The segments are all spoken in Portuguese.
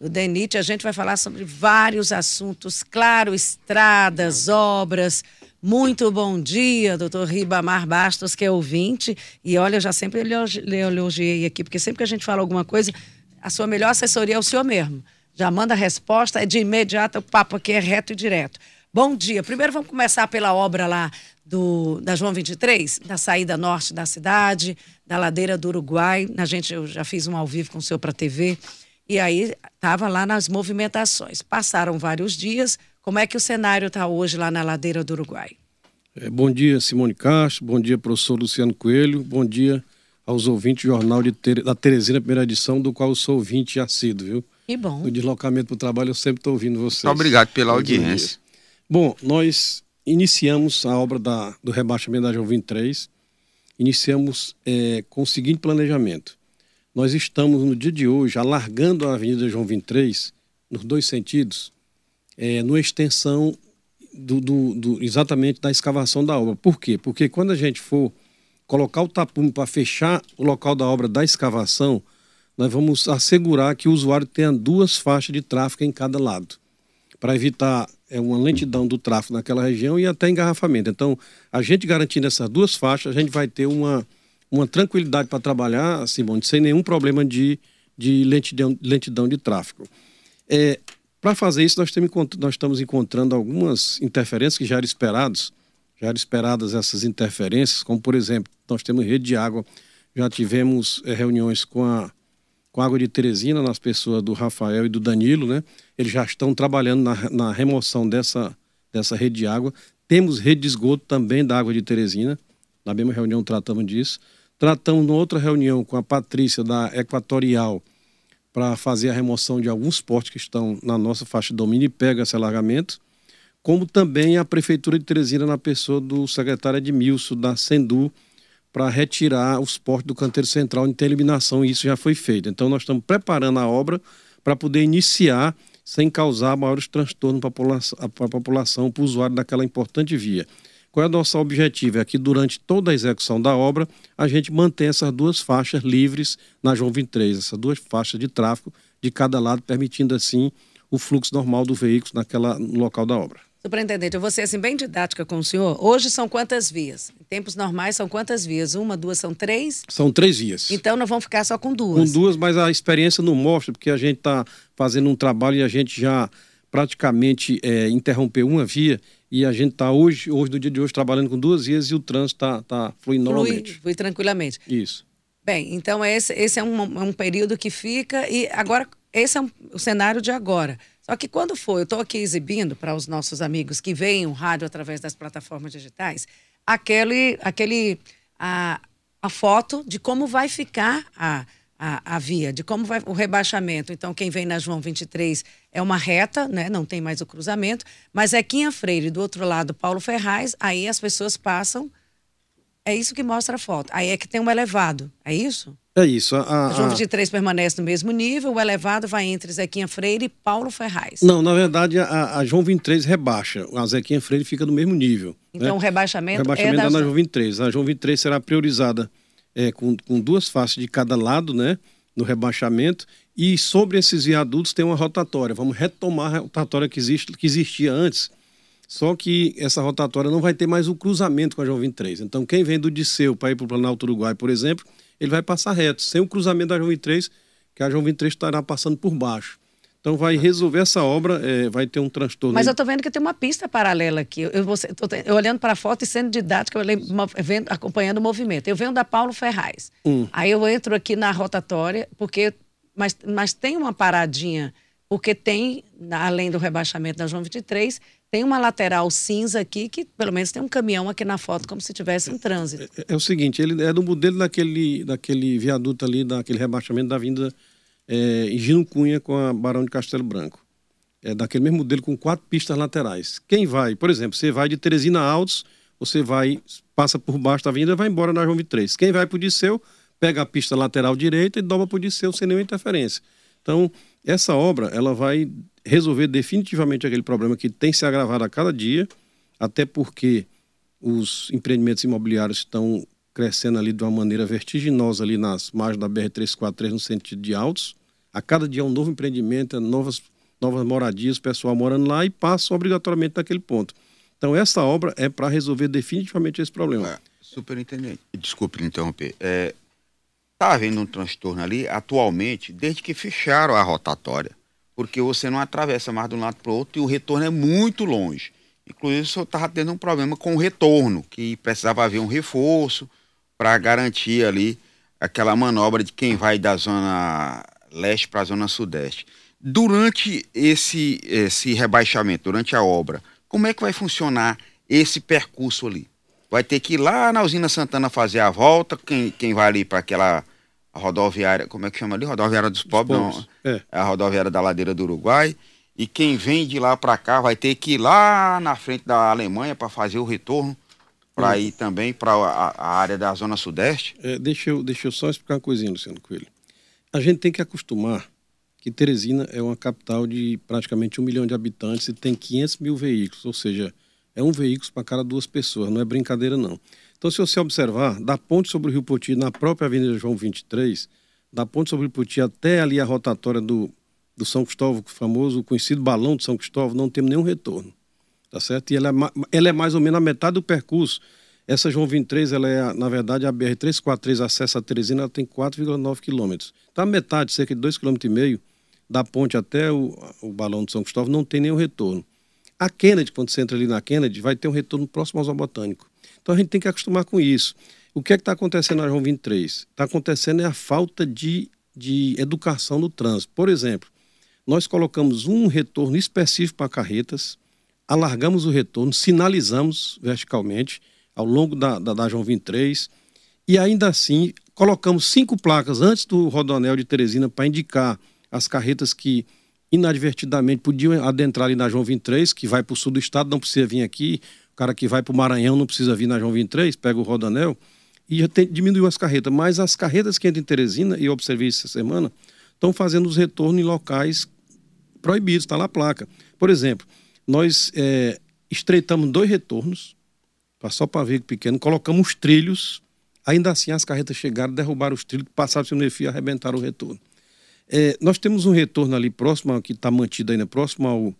do DENIT. A gente vai falar sobre vários assuntos, claro, estradas, obras. Muito bom dia, doutor Ribamar Bastos, que é ouvinte. E olha, eu já sempre elogiei aqui, porque sempre que a gente fala alguma coisa, a sua melhor assessoria é o senhor mesmo. Já manda a resposta, é de imediato, o papo aqui é reto e direto. Bom dia. Primeiro vamos começar pela obra lá do, da João 23, da saída norte da cidade, da ladeira do Uruguai. A gente, eu já fiz um ao vivo com o senhor para a TV. E aí estava lá nas movimentações. Passaram vários dias. Como é que o cenário está hoje lá na ladeira do Uruguai? É, bom dia, Simone Castro. Bom dia, professor Luciano Coelho. Bom dia aos ouvintes do Jornal de Tere... da Teresina, primeira edição, do qual eu sou ouvinte assíduo, viu? Que bom. No deslocamento para o trabalho, eu sempre estou ouvindo vocês. Obrigado pela audiência. Bom, nós iniciamos a obra da, do rebaixamento da João 23, iniciamos é, com o seguinte planejamento. Nós estamos, no dia de hoje, alargando a Avenida João 23, nos dois sentidos, é, numa extensão do, do, do, exatamente da escavação da obra. Por quê? Porque quando a gente for colocar o tapume para fechar o local da obra da escavação, nós vamos assegurar que o usuário tenha duas faixas de tráfego em cada lado, para evitar é uma lentidão do tráfego naquela região e até engarrafamento. Então, a gente garantindo essas duas faixas, a gente vai ter uma, uma tranquilidade para trabalhar, Simone, sem nenhum problema de, de lentidão, lentidão de tráfego. É, para fazer isso, nós, temos, nós estamos encontrando algumas interferências que já eram esperadas, já eram esperadas essas interferências, como, por exemplo, nós temos rede de água, já tivemos é, reuniões com a com a água de Teresina, nas pessoas do Rafael e do Danilo, né? Eles já estão trabalhando na, na remoção dessa, dessa rede de água. Temos rede de esgoto também da água de Teresina. Na mesma reunião tratamos disso. Tratamos numa outra reunião com a Patrícia da Equatorial para fazer a remoção de alguns portos que estão na nossa faixa de domínio e pega esse alargamento. Como também a Prefeitura de Teresina, na pessoa do secretário Edmilson da Sendu, para retirar os portos do canteiro central tem eliminação e isso já foi feito. Então nós estamos preparando a obra para poder iniciar sem causar maiores transtornos para a população, para o usuário daquela importante via. Qual é o nosso objetivo? É que durante toda a execução da obra, a gente mantém essas duas faixas livres na João 23, essas duas faixas de tráfego de cada lado, permitindo assim o fluxo normal do veículo naquela, no local da obra. Superintendente, eu vou ser assim, bem didática com o senhor. Hoje são quantas vias? Em tempos normais são quantas vias? Uma, duas, são três? São três vias. Então nós vamos ficar só com duas. Com duas, mas a experiência não mostra, porque a gente está fazendo um trabalho e a gente já praticamente é, interrompeu uma via e a gente está hoje, hoje, no dia de hoje, trabalhando com duas vias e o trânsito está tá fluindo flui, normalmente. Flui tranquilamente. Isso. Bem, então esse, esse é um, um período que fica e agora esse é um, o cenário de agora. Só que quando for, eu estou aqui exibindo para os nossos amigos que veem o rádio através das plataformas digitais, aquele, aquele a, a foto de como vai ficar a, a, a, via, de como vai o rebaixamento. Então, quem vem na João 23 é uma reta, né? não tem mais o cruzamento, mas é Quinha Freire, do outro lado, Paulo Ferraz, aí as pessoas passam. É isso que mostra a foto. Aí é que tem um elevado, é isso? É isso. A, a João 23 permanece no mesmo nível, o elevado vai entre Zequinha Freire e Paulo Ferraz. Não, na verdade, a, a João 23 rebaixa. A Zequinha Freire fica no mesmo nível. Então, né? o rebaixamento, o rebaixamento é da... na João 23. A João 23 será priorizada é, com, com duas faces de cada lado, né? No rebaixamento. E sobre esses viadutos tem uma rotatória. Vamos retomar a rotatória que, existe, que existia antes. Só que essa rotatória não vai ter mais o cruzamento com a João 23. Então, quem vem do Disseu para ir para o Planalto Uruguai, por exemplo, ele vai passar reto, sem o cruzamento da João 23, que a João 23 estará passando por baixo. Então vai resolver essa obra, é, vai ter um transtorno. Mas eu estou vendo que tem uma pista paralela aqui. Eu, eu, eu olhando para a foto e sendo didática, eu vendo, acompanhando o movimento. Eu venho da Paulo Ferraz. Hum. Aí eu entro aqui na rotatória, porque mas, mas tem uma paradinha, porque tem, além do rebaixamento da João 23, tem uma lateral cinza aqui que pelo menos tem um caminhão aqui na foto como se tivesse em trânsito. É, é, é o seguinte, ele é do modelo daquele, daquele viaduto ali, daquele rebaixamento da vinda é, Gino Cunha com a Barão de Castelo Branco. É daquele mesmo modelo com quatro pistas laterais. Quem vai, por exemplo, você vai de Teresina Altos, você vai, passa por baixo da avenida e vai embora na João 23. Quem vai para o Disseu, pega a pista lateral direita e dobra para o Disseu sem nenhuma interferência. Então, essa obra, ela vai resolver definitivamente aquele problema que tem se agravado a cada dia, até porque os empreendimentos imobiliários estão crescendo ali de uma maneira vertiginosa ali nas margens da BR-343 no sentido de altos, A cada dia um novo empreendimento, novas, novas moradias, pessoal morando lá e passa obrigatoriamente naquele ponto. Então, essa obra é para resolver definitivamente esse problema. É, superintendente, desculpe interromper. É, tá havendo um transtorno ali atualmente, desde que fecharam a rotatória, porque você não atravessa mais de um lado para o outro e o retorno é muito longe. Inclusive, o senhor estava tendo um problema com o retorno, que precisava haver um reforço para garantir ali aquela manobra de quem vai da zona leste para a zona sudeste. Durante esse, esse rebaixamento, durante a obra, como é que vai funcionar esse percurso ali? Vai ter que ir lá na usina Santana fazer a volta, quem, quem vai ali para aquela rodoviária, como é que chama ali? Rodoviária dos Pobres, não, é. é a rodoviária da Ladeira do Uruguai. E quem vem de lá para cá vai ter que ir lá na frente da Alemanha para fazer o retorno, para hum. ir também para a, a, área da Zona Sudeste. É, deixa, eu, deixa eu só explicar uma coisinha, Luciano Coelho. A gente tem que acostumar que Teresina é uma capital de praticamente um milhão de habitantes e tem 500 mil veículos, ou seja, é um veículo para cada duas pessoas, não é brincadeira não. Então, se você observar, da ponte sobre o Rio Poti, na própria Avenida João 23, da ponte sobre o Rio Poti até ali a rotatória do, do São Cristóvão, o famoso, conhecido balão de São Cristóvão, não temos nenhum retorno, tá certo? E ela é, ela é mais ou menos a metade do percurso. Essa João 23, ela é, na verdade, a BR-343 acessa a Teresina, ela tem 4,9 quilômetros. Está metade, cerca de 2,5 km da ponte até o, o balão de São Cristóvão, não tem nenhum retorno. A Kennedy, quando você entra ali na Kennedy, vai ter um retorno próximo ao Zoobotânico. Então a gente tem que acostumar com isso. O que é que está acontecendo na João 23? Está acontecendo é a falta de, de educação no trânsito. Por exemplo, nós colocamos um retorno específico para carretas, alargamos o retorno, sinalizamos verticalmente ao longo da, da, da João 23 e ainda assim colocamos cinco placas antes do Rodonel de Teresina para indicar as carretas que inadvertidamente podiam adentrar ali na João 23, que vai para o sul do estado, não precisa vir aqui. O cara que vai para o Maranhão não precisa vir na João 23, pega o Rodanel. E já tem, diminuiu as carretas. Mas as carretas que entram em Teresina, e eu observei isso essa semana, estão fazendo os retornos em locais proibidos, está lá a placa. Por exemplo, nós é, estreitamos dois retornos, só para veículo pequeno, colocamos trilhos, ainda assim as carretas chegaram, derrubaram os trilhos, passaram pelo fio e arrebentaram o retorno. É, nós temos um retorno ali próximo, que está mantido ainda próximo ao,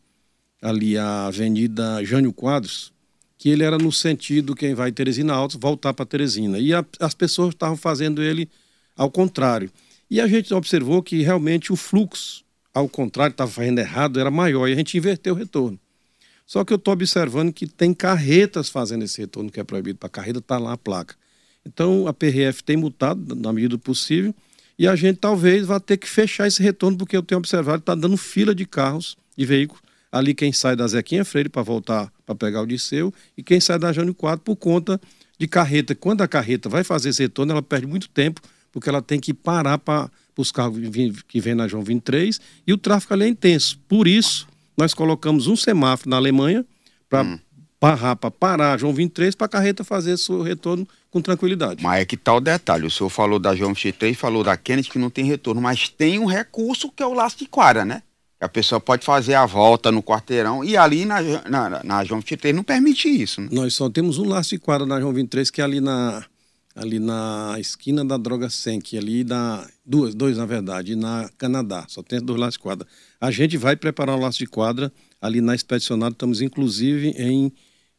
ali à Avenida Jânio Quadros, que ele era no sentido quem vai Teresina Altos voltar para Teresina. E a, as pessoas estavam fazendo ele ao contrário. E a gente observou que realmente o fluxo, ao contrário, estava fazendo errado, era maior e a gente inverteu o retorno. Só que eu estou observando que tem carretas fazendo esse retorno que é proibido para carreta, está lá a placa. Então a PRF tem multado na medida do possível e a gente talvez vá ter que fechar esse retorno, porque eu tenho observado que está dando fila de carros, de veículos, ali quem sai da Zequinha Freire para voltar para pegar o Disseu, e quem sai da Jânio 4 por conta de carreta. Quando a carreta vai fazer esse retorno, ela perde muito tempo, porque ela tem que parar para os carros que vêm na João 23, e o tráfego ali é intenso. Por isso, nós colocamos um semáforo na Alemanha para hum parar para parar João 23 para a carreta fazer seu retorno com tranquilidade. Mas é que tal tá detalhe, o senhor falou da João 23, falou da Kennedy que não tem retorno, mas tem um recurso que é o laço de quadra, né? A pessoa pode fazer a volta no quarteirão e ali na, na, na João 23 não permite isso. Né? Nós só temos um laço de quadra na João 23 que é ali na ali na esquina da Droga Senk, ali da duas, dois na verdade, na Canadá, só tem dois laços de quadra. A gente vai preparar um laço de quadra ali na expedicionada, estamos inclusive em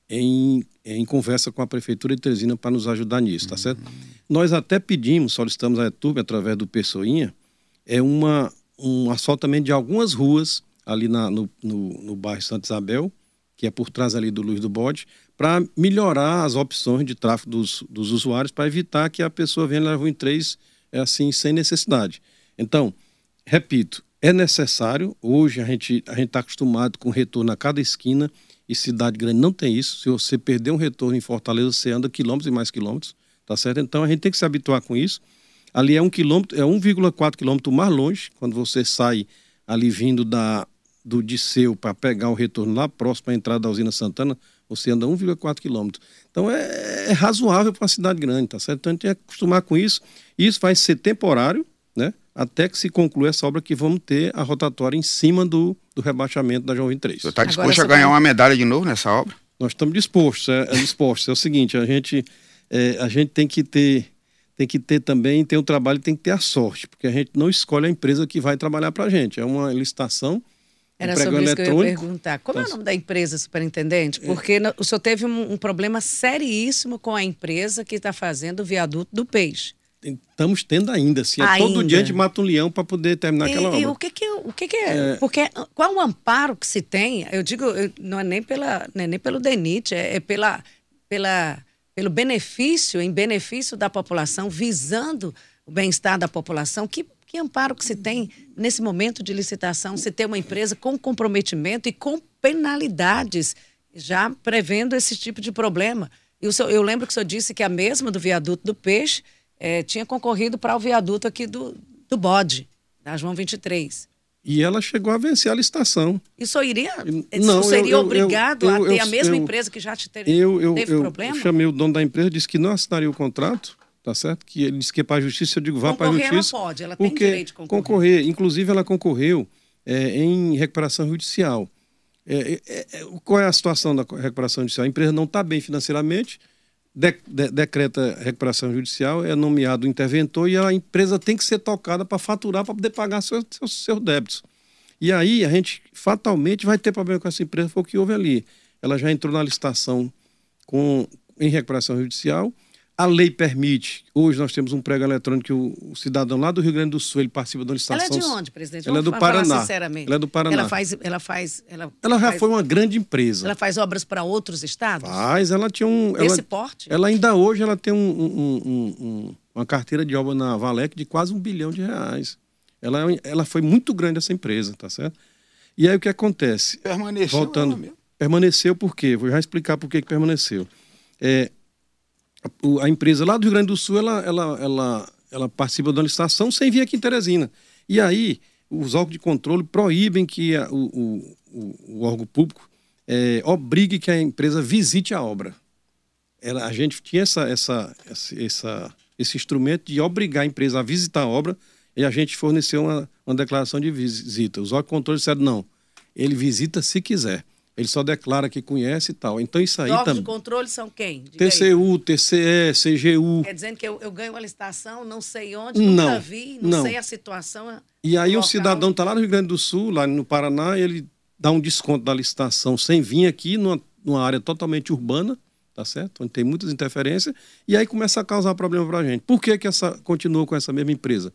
em, em conversa com a Prefeitura de Teresina para nos ajudar nisso, tá certo? Nós até pedimos, solicitamos à ETUB, através do Pessoinha, é uma, um asfaltamento de algumas ruas ali na, no, no, no bairro Santa Isabel, que é por trás ali do Luz do Bode, para melhorar as opções de tráfego dos, dos usuários, para evitar que a pessoa venha na rua em três é assim, sem necessidade. Então, repito, é necessário, hoje a gente a está acostumado com retorno a cada esquina, e cidade grande não tem isso. Se você perder um retorno em Fortaleza, você anda quilômetros e mais quilômetros, tá certo? Então a gente tem que se habituar com isso. Ali é um quilômetro, é 1,4 quilômetro mais longe, quando você sai ali vindo da, do Disseu para pegar o retorno lá próximo à entrada da usina Santana, você anda 1,4 quilômetros. Então é, é razoável para uma cidade grande, tá certo? Então a gente tem que acostumar com isso. Isso vai ser temporário, né? Até que se conclua essa obra que vamos ter a rotatória em cima do, do rebaixamento da João 23. Você está disposto Agora, a ganhar uma medalha de novo nessa obra? Nós estamos dispostos, é, é dispostos. É o seguinte, a gente, é, a gente tem que ter tem que ter também, tem o trabalho, tem que ter a sorte, porque a gente não escolhe a empresa que vai trabalhar para a gente. É uma licitação. Era sobre isso que eu ia perguntar. Como é o nome da empresa, superintendente? Porque o senhor teve um, um problema seríssimo com a empresa que está fazendo o viaduto do peixe. Estamos tendo ainda, assim. É todo dia a gente mata um leão para poder terminar e, aquela obra. E o que que, o que, que é? é? Porque qual o amparo que se tem? Eu digo, não é nem, pela, é nem pelo DENIT, é, é pela, pela pelo benefício, em benefício da população, visando o bem-estar da população, que, que amparo que se tem nesse momento de licitação, se ter uma empresa com comprometimento e com penalidades, já prevendo esse tipo de problema. E senhor, eu lembro que o senhor disse que a mesma do viaduto do Peixe eh, tinha concorrido para o viaduto aqui do, do Bode, da João 23. E ela chegou a vencer a licitação. Isso iria? Não, seria eu, obrigado eu, eu, a ter a mesma empresa que já te teve, eu, teve eu, problema? Eu chamei o dono da empresa, disse que não assinaria o contrato, tá certo? Que ele disse que é para a justiça, eu digo vá para a justiça. Ela pode, ela tem direito de concorrer. concorrer. Inclusive, ela concorreu é, em recuperação judicial. É, é, é qual é a situação da recuperação judicial? A empresa não está bem financeiramente, de, de, decreta recuperação judicial, é nomeado o interventor e a empresa tem que ser tocada para faturar, para poder pagar seus, seus, seus débitos. E aí a gente fatalmente vai ter problema com essa empresa, foi o que houve ali. Ela já entrou na licitação com, em recuperação judicial. A lei permite, hoje nós temos um prego eletrônico que o, cidadão lá do Rio Grande do Sul, ele participa da licitação. Ela é de onde, presidente? Ela é do Paraná. Ela é do Paraná. Ela faz, ela faz, ela, ela já faz, foi uma grande empresa. Ela faz obras para outros estados? Faz, ela tinha um... Desse ela, porte? Ela ainda hoje, ela tem um, um, um, uma carteira de obra na Valec de quase um bilhão de reais. Ela, ela foi muito grande essa empresa, tá certo? E aí o que acontece? Permaneceu. Voltando, permaneceu por quê? Vou já explicar por que permaneceu. É, a, empresa lá do Rio Grande do Sul, ela, ela, ela, ela participa da licitação sem vir aqui em Teresina. E aí, os órgãos de controle proíbem que a, o, o, o, órgão público é, obrigue que a empresa visite a obra. Ela, a gente tinha essa, essa, essa, esse instrumento de obrigar a empresa a visitar a obra e a gente forneceu uma, uma declaração de visita. Os órgãos de controle disseram, não, ele visita se quiser. Ele só declara que conhece e tal. Então isso aí também. Os órgãos de controle são quem? Diga TCU, aí. TCE, CGU. Quer dizendo que eu, eu, ganho uma licitação, não sei onde, não, nunca vi, não, não. sei a situação. E aí o cidadão está lá no Rio Grande do Sul, lá no Paraná, ele dá um desconto da licitação sem vir aqui numa, numa área totalmente urbana, tá certo? Onde tem muitas interferências, e aí começa a causar problema para a gente. Por que, que essa continua com essa mesma empresa?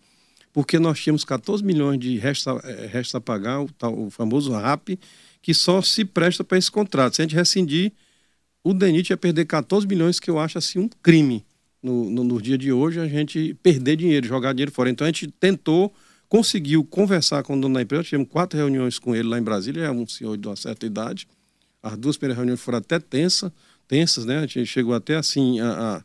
porque nós tínhamos 14 milhões de restos eh, resta a pagar, o, tal, o famoso RAP, que só se presta para esse contrato. Se a gente rescindir, o DENIT ia perder 14 milhões, que eu acho assim um crime no, no, no dia de hoje, a gente perder dinheiro, jogar dinheiro fora. Então a gente tentou, conseguiu conversar com o dono da empresa, tivemos quatro reuniões com ele lá em Brasília, é um senhor de uma certa idade. As duas primeiras reuniões foram até tensas, tensas, né? A gente chegou até assim a, a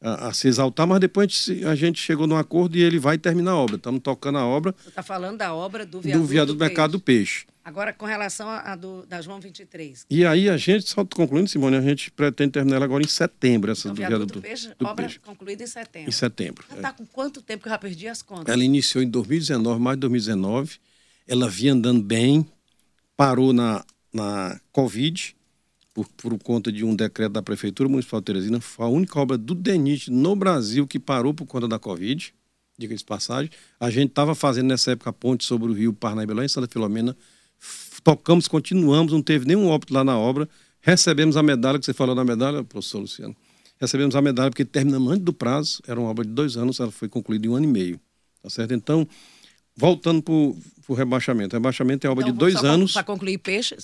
a, se exaltar, mas depois a gente, a gente, chegou num acordo e ele vai terminar a obra. Estamos tocando a obra. Você está falando da obra do viaduto, do, viaduto do Mercado do Peixe. Agora, com relação à do, da João 23. E aí a gente, só concluindo, Simone, a gente pretende terminar ela agora em setembro, essa então, do viaduto do Peixe. Do obra peixe. concluída em setembro. Em setembro. Ela está é. com quanto tempo que eu já perdi as contas? Ela iniciou em 2019, mais de 2019. Ela vinha andando bem, parou na, na Covid, por, por conta de um decreto da Prefeitura Municipal de Teresina, foi a única obra do DENIT no Brasil que parou por conta da Covid, diga-se passagem. A gente estava fazendo nessa época a ponte sobre o rio Parnaíba, lá em Santa Filomena. Tocamos, continuamos, não teve nenhum óbito lá na obra. Recebemos a medalha, que você falou da medalha, professor Luciano. Recebemos a medalha porque terminamos antes do prazo, era uma obra de dois anos, ela foi concluída em um ano e meio. Tá certo? Então, voltando para o rebaixamento. O rebaixamento é obra então, de dois anos. Para concluir peixe,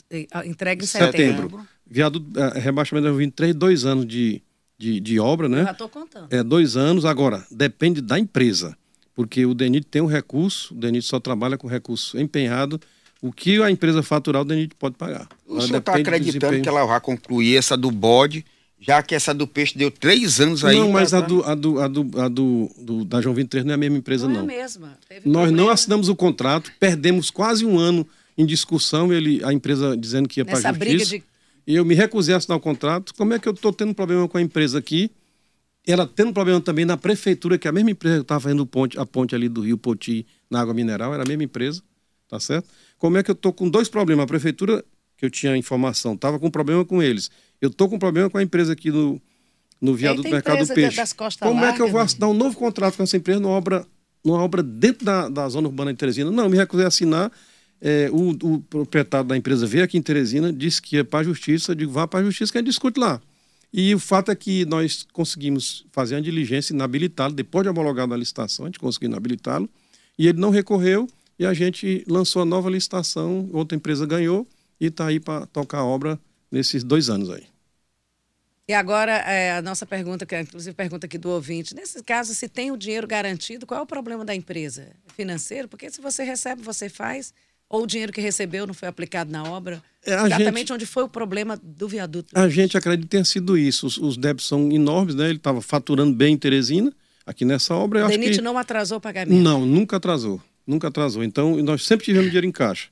entrega em setembro. setembro. Viaduto, é, rebaixamento é 23, dois anos de, de, de obra, né? Eu já estou contando. É, dois anos. Agora, depende da empresa, porque o DENIT tem um recurso, o DENIT só trabalha com recurso empenhado. O que a empresa faturar, o DENIT pode pagar. O senhor está acreditando que ela vai concluir essa do bode, já que essa do peixe deu três anos aí? Não, mas a, do, a, do, a, do, a do, do, da João 23 não é a mesma empresa, não. Não é a mesma. Teve Nós problema. não assinamos o contrato, perdemos quase um ano em discussão, ele, a empresa dizendo que ia para a justiça. Briga de e eu me recusei a assinar o contrato, como é que eu estou tendo problema com a empresa aqui? Ela tendo problema também na prefeitura, que é a mesma empresa que estava fazendo ponte, a ponte ali do Rio Poti na água mineral, era a mesma empresa, tá certo? Como é que eu estou com dois problemas? A prefeitura, que eu tinha informação, estava com problema com eles. Eu estou com problema com a empresa aqui do, no viaduto do Mercado do Peixe. Como largas, é que eu vou assinar um novo contrato com essa empresa numa obra, numa obra dentro da, da zona urbana de Teresina? Não, me recusei a assinar. É, o, o proprietário da empresa veio aqui em Teresina, disse que ia para a justiça, eu digo, vá para a justiça que a gente discute lá. E o fato é que nós conseguimos fazer uma diligência inabilitá-lo, depois de homologado a licitação, a gente conseguiu inabilitá-lo, e ele não recorreu, e a gente lançou a nova licitação, outra empresa ganhou, e está aí para tocar a obra nesses dois anos aí. E agora, é, a nossa pergunta, que é inclusive pergunta aqui do ouvinte, nesse caso, se tem o dinheiro garantido, qual é o problema da empresa? Financeiro? Porque se você recebe, você faz, ou o dinheiro que recebeu não foi aplicado na obra? É, Exatamente gente- onde foi o problema do viaduto. A gente acredita que tenha sido isso. Os, os débitos são enormes, né? Ele estava faturando bem em Teresina, aqui nessa obra. O DENIT que... não atrasou o pagamento. Não, nunca atrasou. Nunca atrasou. Então, nós sempre tivemos dinheiro em caixa.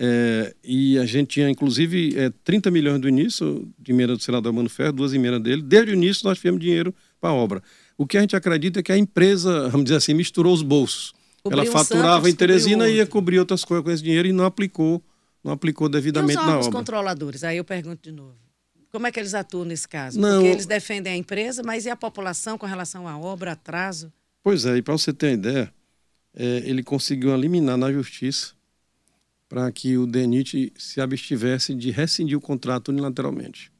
É, e a gente tinha, inclusive, é, 30 milhões do início, de emenda do senador Mano Ferro, duas emendas dele. Desde o início, nós tivemos dinheiro para a obra. O que a gente acredita é que a empresa, vamos dizer assim, misturou os bolsos. Cobriu Ela faturava Santos, em Teresina e ia cobrir outras coisas com esse dinheiro e não aplicou, não aplicou E os devidamente na obra. controladores? Aí eu pergunto de novo. Como é que eles atuam nesse caso? Não. Porque eles defendem a empresa, mas e a população com relação à obra, atraso? Pois é, e para você ter uma ideia, é, ele conseguiu eliminar na justiça para que o DENIT se abstivesse de rescindir o contrato unilateralmente.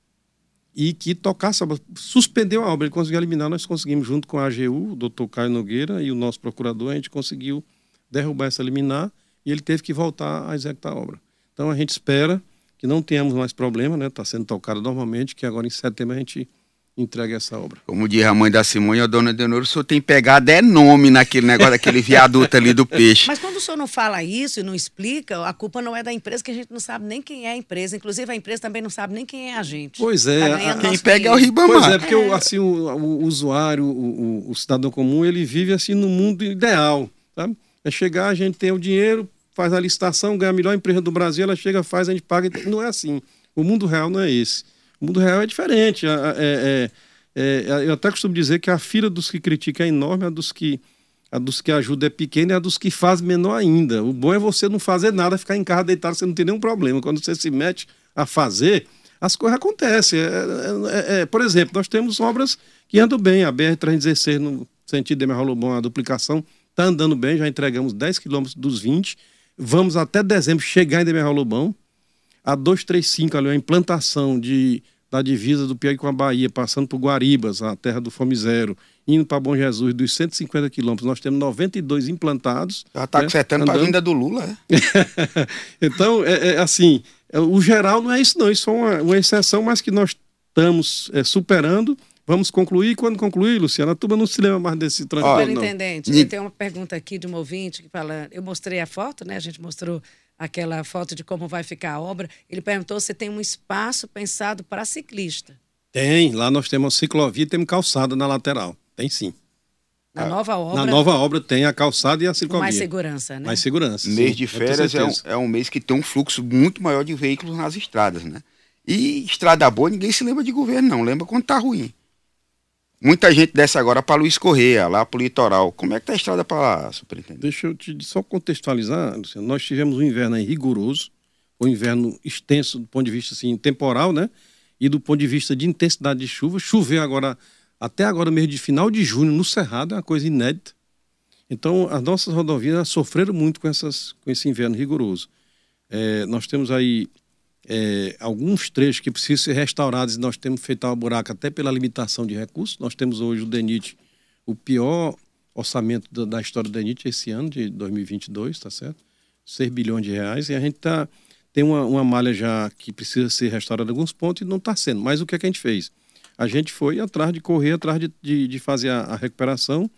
E que tocasse, suspendeu a obra, ele conseguiu eliminar, nós conseguimos, junto com a AGU, o doutor Caio Nogueira e o nosso procurador, a gente conseguiu derrubar essa liminar e ele teve que voltar a executar a obra. Então a gente espera que não tenhamos mais problema, né? Está sendo tocado normalmente, que agora em setembro a gente entregue essa obra. Como diz a mãe da Simone, a dona Denoro, o senhor tem pegado é nome naquele negócio, daquele viaduto ali do peixe. Mas quando o senhor não fala isso e não explica, a culpa não é da empresa, que a gente não sabe nem quem é a empresa. Inclusive, a empresa também não sabe nem quem é a gente. Pois é, Tá a- ganhando Quem pega é o dinheiro. Ribamar. Pois é, porque o, assim, o, o usuário, o, o- o cidadão comum, ele vive assim no mundo ideal, sabe? É chegar, a gente tem o dinheiro, faz a licitação, ganha a melhor empresa do Brasil, ela chega, faz, a gente paga. Não é assim. O mundo real não é esse. O mundo real é diferente. É- é- é- eu até costumo dizer que a fila dos que criticam é enorme, a dos que a dos que ajudam é pequena e a dos que fazem menor ainda. O bom é você não fazer nada, ficar em casa deitado, você não tem nenhum problema. Quando você se mete a fazer, as coisas acontecem. É, é- por exemplo, nós temos obras que andam bem. A BR-316, no sentido de Emerald a duplicação, está andando bem. Já entregamos 10 quilômetros dos 20. Vamos até dezembro chegar em Demerral Lobão. A 235 ali, a implantação de, da divisa do Piauí com a Bahia, passando por Guaribas, a terra do Fome Zero, indo para Bom Jesus, dos 150 quilômetros, nós temos 92 implantados. Já tá né, acertando para a vinda do Lula, é? então, é, é assim, é, o geral não é isso não, isso é uma, uma exceção, mas que nós estamos é, superando. Vamos concluir, quando concluir, Luciana, a turma não se lembra mais desse tranquilo, não. Superintendente, Ni- tem uma pergunta aqui de um ouvinte que fala. Eu mostrei a foto, né? A gente mostrou aquela foto de como vai ficar a obra. Ele perguntou se tem um espaço pensado para ciclista. Tem, lá nós temos ciclovia e temos calçada na lateral. Tem sim. Na nova obra, Ah, Na nova obra tem a calçada e a ciclovia. mais segurança, né? Mais segurança. Mês sim, de férias é um, é um mês que tem um fluxo muito maior de veículos nas estradas, né? E estrada boa, ninguém se lembra de governo, não. Lembra quando tá ruim. Muita gente desce agora para Luiz Correia, lá pro litoral. Como é que tá a estrada para lá, superintendente? Deixa eu te só contextualizar, Luciano. Nós tivemos um inverno aí rigoroso, um inverno extenso do ponto de vista assim, temporal, né? E do ponto de vista de intensidade de chuva. Choveu agora, até agora, mês de final de junho, no Cerrado, é uma coisa inédita. Então, as nossas rodovias sofreram muito com, essas, com esse inverno rigoroso. É, nós temos aí é, alguns trechos que precisam ser restaurados e nós temos feito uma buraca até pela limitação de recursos. Nós temos hoje o DENIT, o pior orçamento da, da história do DENIT esse ano, de 2022, tá certo? 6 bilhões de reais. E a gente tá, tem uma, uma malha já que precisa ser restaurada em alguns pontos e não está sendo. Mas o que, é que a gente fez? A gente foi atrás de correr, atrás de, de, de fazer a, a recuperação.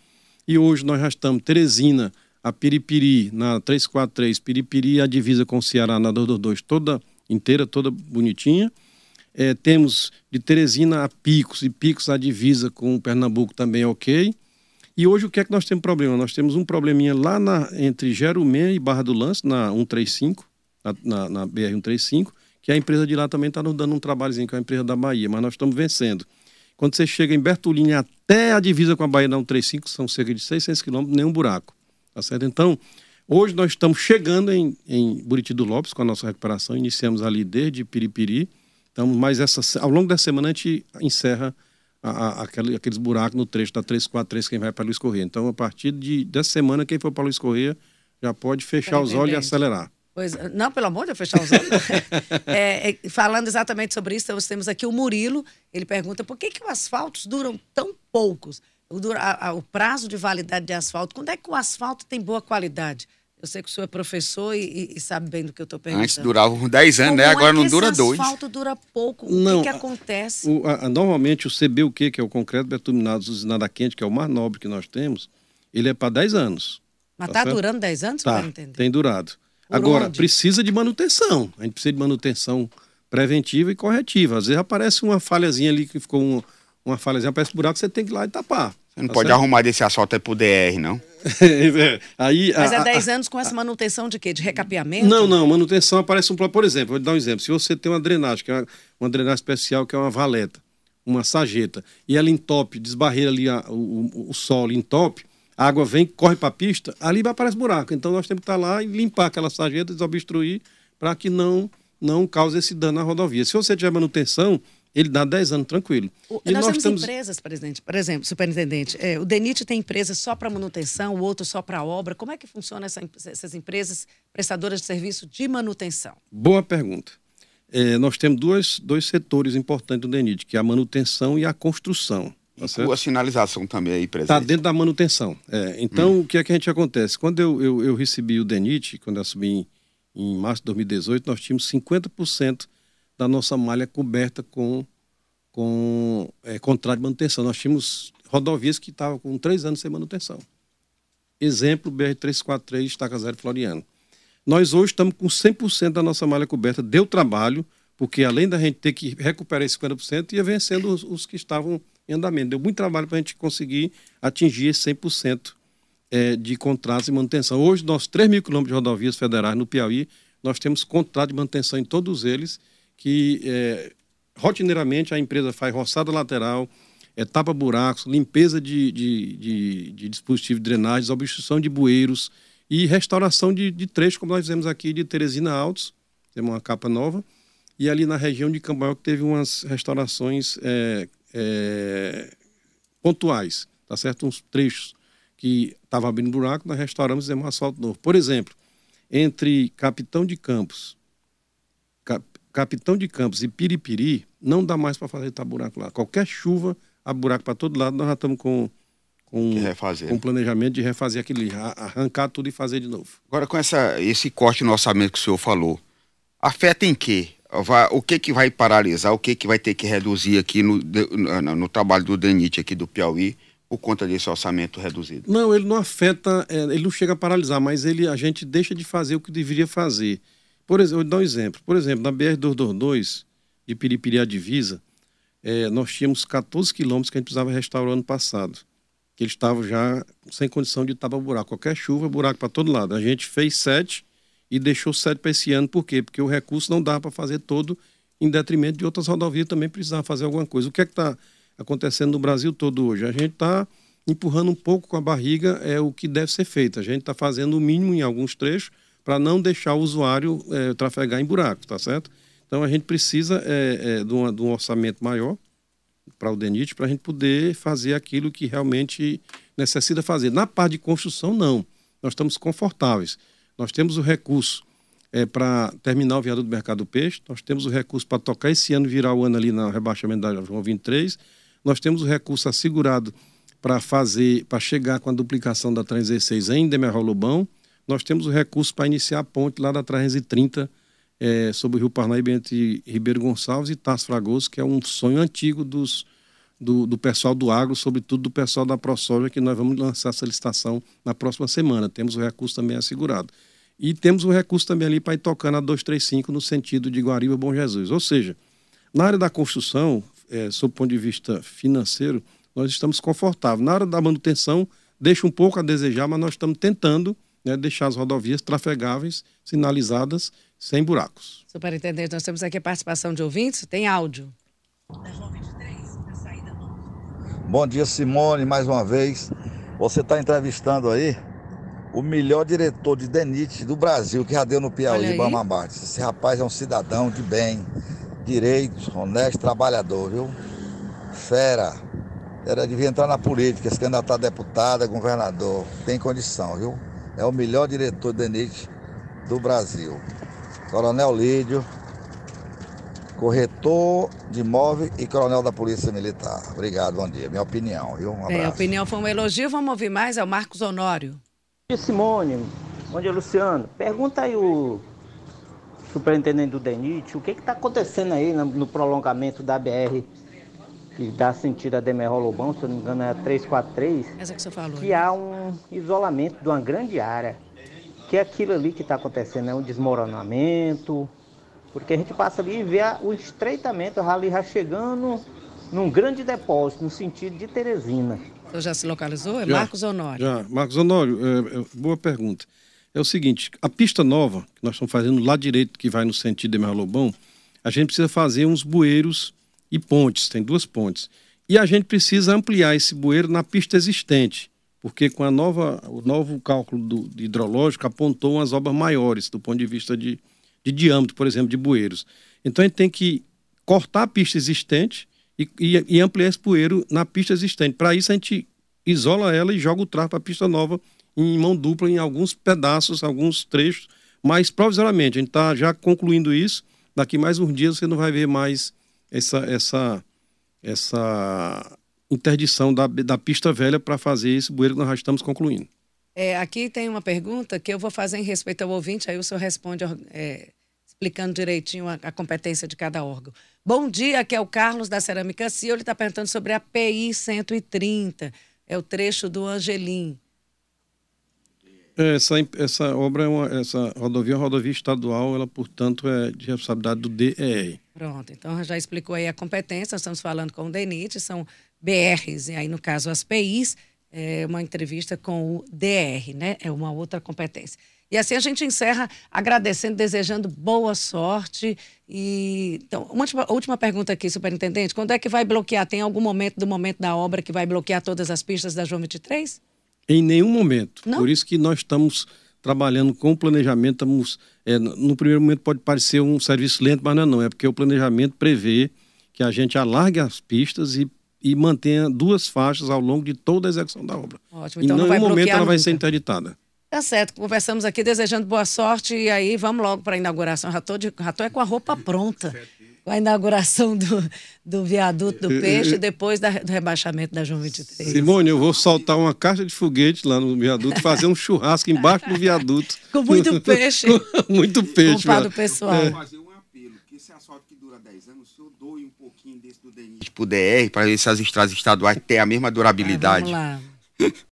E hoje nós já estamos Teresina, a Piripiri, na 343, Piripiri, a divisa com o Ceará na 222, toda inteira, toda bonitinha. É, temos de Teresina a Picos, e Picos a divisa com Pernambuco também ok. E hoje o que é que nós temos problema? Nós temos um probleminha lá na, entre Jerumém e Barra do Lance, na 135, na, na, na BR-135, que a empresa de lá também está nos dando um trabalhozinho com a empresa da Bahia, mas nós estamos vencendo. Quando você chega em Bertolini até a divisa com a Bahia da 135, são cerca de 600 quilômetros, nenhum buraco. Tá certo? Então, hoje nós estamos chegando em, em Buriti do Lopes com a nossa recuperação, iniciamos ali desde Piripiri, então, mas essa, ao longo da semana a gente encerra a, a, aquele, aqueles buracos no trecho da 343 quem vai para Luiz Correia. Então, a partir de, dessa semana, quem for para Luiz Correia já pode fechar os olhos e acelerar. Pois, não, pelo amor de Deus, fechar os olhos. é, é, falando exatamente sobre isso, nós temos aqui o Murilo. Ele pergunta por que, que os asfaltos duram tão poucos? O, a, o prazo de validade de asfalto, quando é que o asfalto tem boa qualidade? Eu sei que o senhor é professor e, e sabe bem do que eu estou perguntando. Antes durava uns 10 anos, né? Agora é não dura dois. O asfalto dura pouco. Não, o que, que acontece? O, a, normalmente o CBUQ, que é o concreto bituminado usinado quente, que é o mais nobre que nós temos, ele é para 10 anos. Mas está tá durando 10 anos? Tá, tem durado. Por Agora, onde? precisa de manutenção. A gente precisa de manutenção preventiva e corretiva. Às vezes aparece uma falhazinha ali que ficou um, uma falhazinha, aparece um buraco, você tem que ir lá e tapar. Você não tá pode certo? arrumar desse asfalto aí pro DR, não? aí, Mas é 10 anos com essa manutenção de quê? De recapeamento? Não, não. Manutenção aparece um. Por exemplo, vou te dar um exemplo. Se você tem uma drenagem, que é uma, uma drenagem especial, que é uma valeta, uma sageta, e ela entope, desbarreira ali a, o, o, solo, entope, a água vem, corre para a pista, ali aparece buraco. Então nós temos que estar lá e limpar aquela sageta, desobstruir, para que não, não cause esse dano à rodovia. Se você tiver manutenção, ele dá 10 anos tranquilo. O, nós, nós, temos estamos... empresas, presidente, por exemplo, superintendente, é, o DENIT tem empresa só para manutenção, o outro só para obra. Como é que funciona essa, essas empresas prestadoras de serviço de manutenção? Boa pergunta. É, nós temos dois, dois setores importantes do DENIT, que é a manutenção e a construção. Tá a sinalização também aí, presidente. Está dentro da manutenção. É, então, hum. o que é que a gente acontece? Quando eu, eu, eu recebi o DENIT, quando eu assumi em, em março de 2018, nós tínhamos 50% da nossa malha coberta com, com é, contrato de manutenção. Nós tínhamos rodovias que estavam com três anos sem manutenção. Exemplo, BR-343, Estaca Zero Floriano. Nós hoje estamos com 100% da nossa malha coberta. Deu trabalho, porque além da gente ter que recuperar esse 50%, ia vencendo os, os que estavam em andamento. Deu muito trabalho para a gente conseguir atingir esse 100% é, de contratos de manutenção. Hoje, nós 3 mil quilômetros de rodovias federais no Piauí, nós temos contrato de manutenção em todos eles que é, rotineiramente a empresa faz roçada lateral, é, tapa buracos, limpeza de, de, de, de de drenagem, obstrução de bueiros e restauração de, de trechos, como nós fizemos aqui de Teresina Altos, temos uma capa nova, e ali na região de Cambaio que teve umas restaurações é, é, pontuais, tá certo? Uns trechos que estavam abrindo buraco, nós restauramos e fizemos um asfalto novo. Por exemplo, entre Capitão de Campos Capitão de Campos e Piripiri, não dá mais para fazer buraco lá. Qualquer chuva, há buraco para todo lado, nós já estamos com, com, com planejamento de refazer aquele, arrancar tudo e fazer de novo. Agora, com essa, esse corte no orçamento que o senhor falou, afeta em quê? O que, que vai paralisar, o que, que vai ter que reduzir aqui no, no, no trabalho do DENIT aqui do Piauí por conta desse orçamento reduzido? Não, ele não afeta, é, ele não chega a paralisar, mas ele, a gente deixa de fazer o que deveria fazer. Por exemplo, vou dar um exemplo. Por exemplo, na BR-222, de Piripiri à divisa, é, nós tínhamos 14 quilômetros que a gente precisava restaurar ano passado. Que eles estavam já sem condição de tapar buraco. Qualquer chuva, buraco para todo lado. A gente fez sete e deixou sete para esse ano. Por quê? Porque o recurso não dá para fazer todo em detrimento de outras rodovias também precisavam fazer alguma coisa. O que é que está acontecendo no Brasil todo hoje? A gente está empurrando um pouco com a barriga é o que deve ser feito. A gente está fazendo o mínimo em alguns trechos para não deixar o usuário é, trafegar em buracos, tá certo? Então a gente precisa é, é, de, uma, de, um orçamento maior para o DENIT para a gente poder fazer aquilo que realmente necessita fazer. Na parte de construção, não. Nós estamos confortáveis. Nós temos o recurso é, para terminar o viaduto do Mercado do Peixe, nós temos o recurso para tocar esse ano, virar o ano ali no rebaixamento da João 23, nós temos o recurso assegurado para fazer, para chegar com a duplicação da 316 em Demerol Lobão, nós temos o recurso para iniciar a ponte lá da 330 é, sobre o Rio Parnaíba entre Ribeiro Gonçalves e Tasso Fragoso, que é um sonho antigo dos, do, do, pessoal do agro, sobretudo do pessoal da ProSoja, que nós vamos lançar essa licitação na próxima semana. Temos o recurso também assegurado. E temos o recurso também ali para ir tocando a 235 no sentido de Guariba Bom Jesus. Ou seja, na área da construção, é, sob o ponto de vista financeiro, nós estamos confortáveis. Na área da manutenção, deixa um pouco a desejar, mas nós estamos tentando né, deixar as rodovias trafegáveis, sinalizadas, sem buracos. Superintendente, nós temos aqui a participação de ouvintes, tem áudio. Bom dia, Simone, mais uma vez. Você está entrevistando aí o melhor diretor de DENIT do Brasil, que já deu no Piauí, Bamabate. Esse rapaz é um cidadão de bem, direito, honesto, trabalhador, viu? Fera. era devia entrar na política, se candidatar a deputada, governador. Tem condição, viu? É o melhor diretor de DENIT do Brasil. Coronel Lídio, corretor de imóvel e coronel da Polícia Militar. Obrigado, bom dia. Minha opinião, viu? Um abraço. É, a opinião foi um elogio. Vamos ouvir mais, é o Marcos Honório. Simone, bom dia, Luciano. Pergunta aí o superintendente do DENIT, o que está acontecendo aí no, no, prolongamento da BR que dá sentido a Demerol Lobão, se eu não me engano é a 343. Essa que você falou. Que né? há um isolamento de uma grande área. Que é aquilo ali que está acontecendo, é um desmoronamento. Porque a gente passa ali e vê o estreitamento ali já chegando num grande depósito, no sentido de Teresina. Você já se localizou? É já, Marcos Honório. Já, Marcos Honório, é, é, boa pergunta é o seguinte: a pista nova, que nós estamos fazendo lá direito, que vai no sentido de Merlobão, a gente precisa fazer uns bueiros e pontes, tem duas pontes. E a gente precisa ampliar esse bueiro na pista existente, porque com a nova, o novo cálculo do, hidrológico apontou umas obras maiores do ponto de vista de, de diâmetro, por exemplo, de bueiros. Então a gente tem que cortar a pista existente e, e, e ampliar esse bueiro na pista existente. Para isso a gente isola ela e joga o trar para a pista nova em mão dupla em alguns pedaços, alguns trechos, mas provisoriamente. A gente está já concluindo isso. Daqui mais uns dias você não vai ver mais essa, essa, essa interdição da, da pista velha para fazer esse bueiro que nós já estamos concluindo. É, aqui tem uma pergunta que eu vou fazer em respeito ao ouvinte, aí o senhor responde é, explicando direitinho a, a, competência de cada órgão. Bom dia, aqui é o Carlos da Cerâmica Cia, ele está perguntando sobre a PI 130, é o trecho do Angelim. Essa, essa obra é uma, essa rodovia é uma rodovia estadual, ela, portanto, é de responsabilidade do DER. Pronto, então já explicou aí a competência, estamos falando com o DENIT, são BRs, e aí no caso as PIs, é uma entrevista com o DR, né? É uma outra competência. E assim a gente encerra agradecendo, desejando boa sorte. E então, uma última, última pergunta aqui, superintendente: quando é que vai bloquear? Tem algum momento do momento da obra que vai bloquear todas as pistas da João 23? Em nenhum momento. Não? Por isso que nós estamos trabalhando com o planejamento. Estamos, é, no primeiro momento pode parecer um serviço lento, mas não é, não. É porque o planejamento prevê que a gente alargue as pistas e, e mantenha duas faixas ao longo de toda a execução da obra. Ótimo. Então em nenhum momento ela nunca. vai ser interditada. Tá certo, conversamos aqui desejando boa sorte e aí vamos logo para a inauguração. Já estou é com a roupa pronta a inauguração do, do viaduto do Peixe depois da, do rebaixamento da João 23. Simone, eu vou soltar uma caixa de foguete lá no viaduto, fazer um churrasco embaixo do viaduto. Com muito peixe. muito peixe. Com o pessoal. É. fazer um apelo, que esse asfalto que dura 10 anos, o senhor doe um pouquinho desse do pro DR, para ver se as estradas estaduais têm a mesma durabilidade. Ah, vamos lá.